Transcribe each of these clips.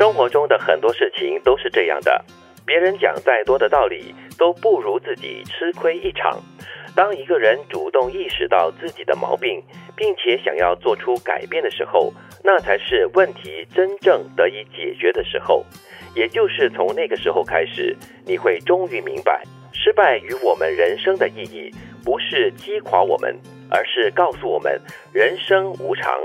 生活中的很多事情都是这样的，别人讲再多的道理，都不如自己吃亏一场。当一个人主动意识到自己的毛病，并且想要做出改变的时候，那才是问题真正得以解决的时候。也就是从那个时候开始，你会终于明白，失败与我们人生的意义，不是击垮我们，而是告诉我们，人生无常，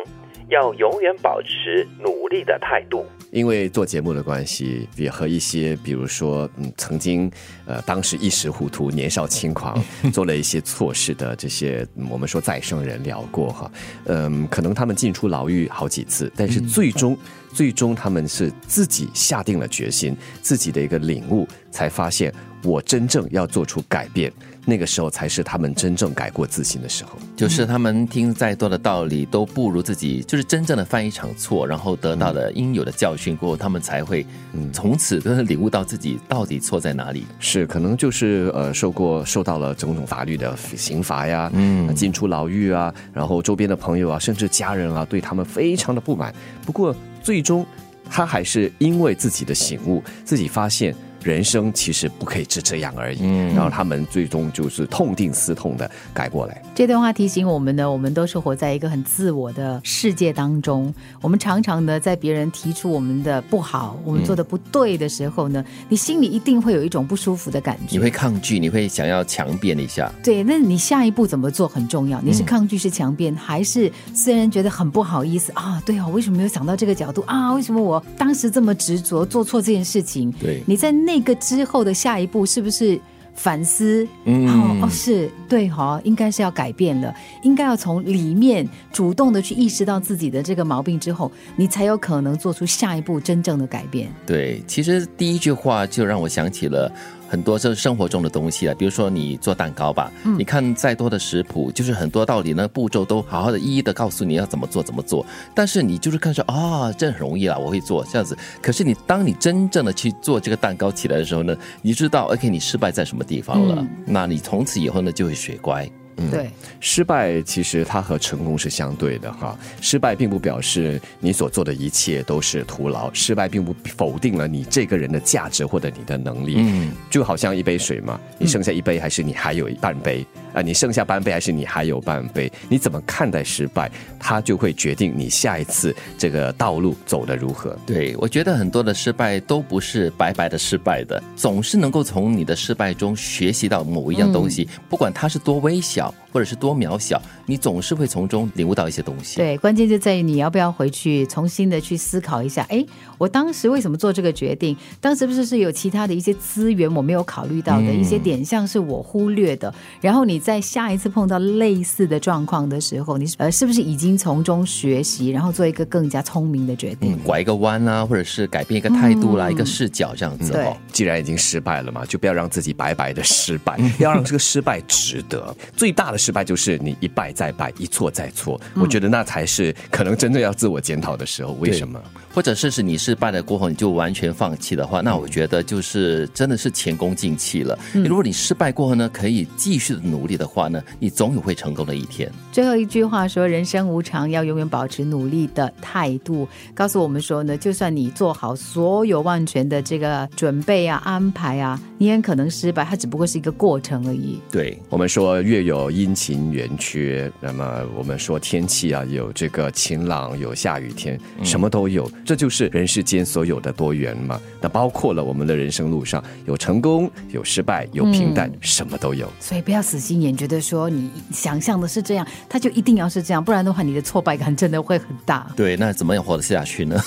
要永远保持努力的态度。因为做节目的关系，也和一些，比如说，嗯，曾经，呃，当时一时糊涂、年少轻狂，做了一些错事的这些，我们说再生人聊过哈，嗯，可能他们进出牢狱好几次，但是最终，最终他们是自己下定了决心，自己的一个领悟，才发现我真正要做出改变。那个时候才是他们真正改过自新的时候。就是他们听再多的道理都不如自己，就是真正的犯一场错，然后得到了应有的教训过后，他们才会嗯从此都是领悟到自己到底错在哪里。是，可能就是呃受过受到了种种法律的刑罚呀，嗯，进出牢狱啊，然后周边的朋友啊，甚至家人啊，对他们非常的不满。不过最终他还是因为自己的醒悟，自己发现。人生其实不可以只这样而已，然后他们最终就是痛定思痛的改过来。这段话提醒我们呢，我们都是活在一个很自我的世界当中。我们常常呢，在别人提出我们的不好、我们做的不对的时候呢，你心里一定会有一种不舒服的感觉。你会抗拒，你会想要强辩一下。对，那你下一步怎么做很重要。你是抗拒是强辩，还是虽然觉得很不好意思啊？对啊，为什么没有想到这个角度啊？为什么我当时这么执着做错这件事情？对，你在那。那个之后的下一步是不是反思？哦哦，是对哈，应该是要改变了，应该要从里面主动的去意识到自己的这个毛病之后，你才有可能做出下一步真正的改变。对，其实第一句话就让我想起了。很多就是生活中的东西啊，比如说你做蛋糕吧，你看再多的食谱，就是很多道理呢，步骤都好好的一一的告诉你要怎么做怎么做，但是你就是看说啊，这很容易啦，我会做这样子。可是你当你真正的去做这个蛋糕起来的时候呢，你知道，OK，你失败在什么地方了？那你从此以后呢就会学乖。对，失败其实它和成功是相对的哈。失败并不表示你所做的一切都是徒劳，失败并不否定了你这个人的价值或者你的能力。嗯，就好像一杯水嘛，你剩下一杯还是你还有半杯啊？你剩下半杯还是你还有半杯？你怎么看待失败，它就会决定你下一次这个道路走得如何。对，我觉得很多的失败都不是白白的失败的，总是能够从你的失败中学习到某一样东西，不管它是多微小。或者是多渺小，你总是会从中领悟到一些东西。对，关键就在于你要不要回去重新的去思考一下。哎，我当时为什么做这个决定？当时不是是有其他的一些资源我没有考虑到的一些点项是我忽略的。然后你在下一次碰到类似的状况的时候，你呃是不是已经从中学习，然后做一个更加聪明的决定？拐一个弯啊，或者是改变一个态度啦，一个视角这样子。对，既然已经失败了嘛，就不要让自己白白的失败，要让这个失败值得。最大的失败就是你一败再败，一错再错。我觉得那才是可能真正要自我检讨的时候。为什么？或者是是你失败了过后你就完全放弃的话，那我觉得就是真的是前功尽弃了。如果你失败过后呢，可以继续的努力的话呢，你总有会成功的一天。最后一句话说：“人生无常，要永远保持努力的态度。”告诉我们说呢，就算你做好所有万全的这个准备啊、安排啊，你很可能失败，它只不过是一个过程而已。对我们说，月有阴晴圆缺，那么我们说天气啊，有这个晴朗，有下雨天，什么都有。这就是人世间所有的多元嘛？那包括了我们的人生路上有成功、有失败、有平淡，什么都有。所以不要死心眼，觉得说你想象的是这样，它就一定要是这样，不然的话，你的挫败感真的会很大。对，那怎么样活得下去呢？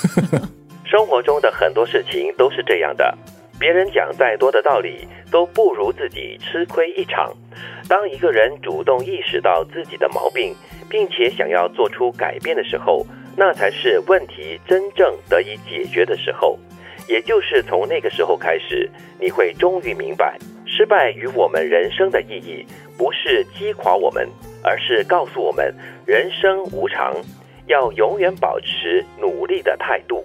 生活中的很多事情都是这样的，别人讲再多的道理，都不如自己吃亏一场。当一个人主动意识到自己的毛病，并且想要做出改变的时候，那才是问题真正得以解决的时候，也就是从那个时候开始，你会终于明白，失败与我们人生的意义，不是击垮我们，而是告诉我们，人生无常，要永远保持努力的态度。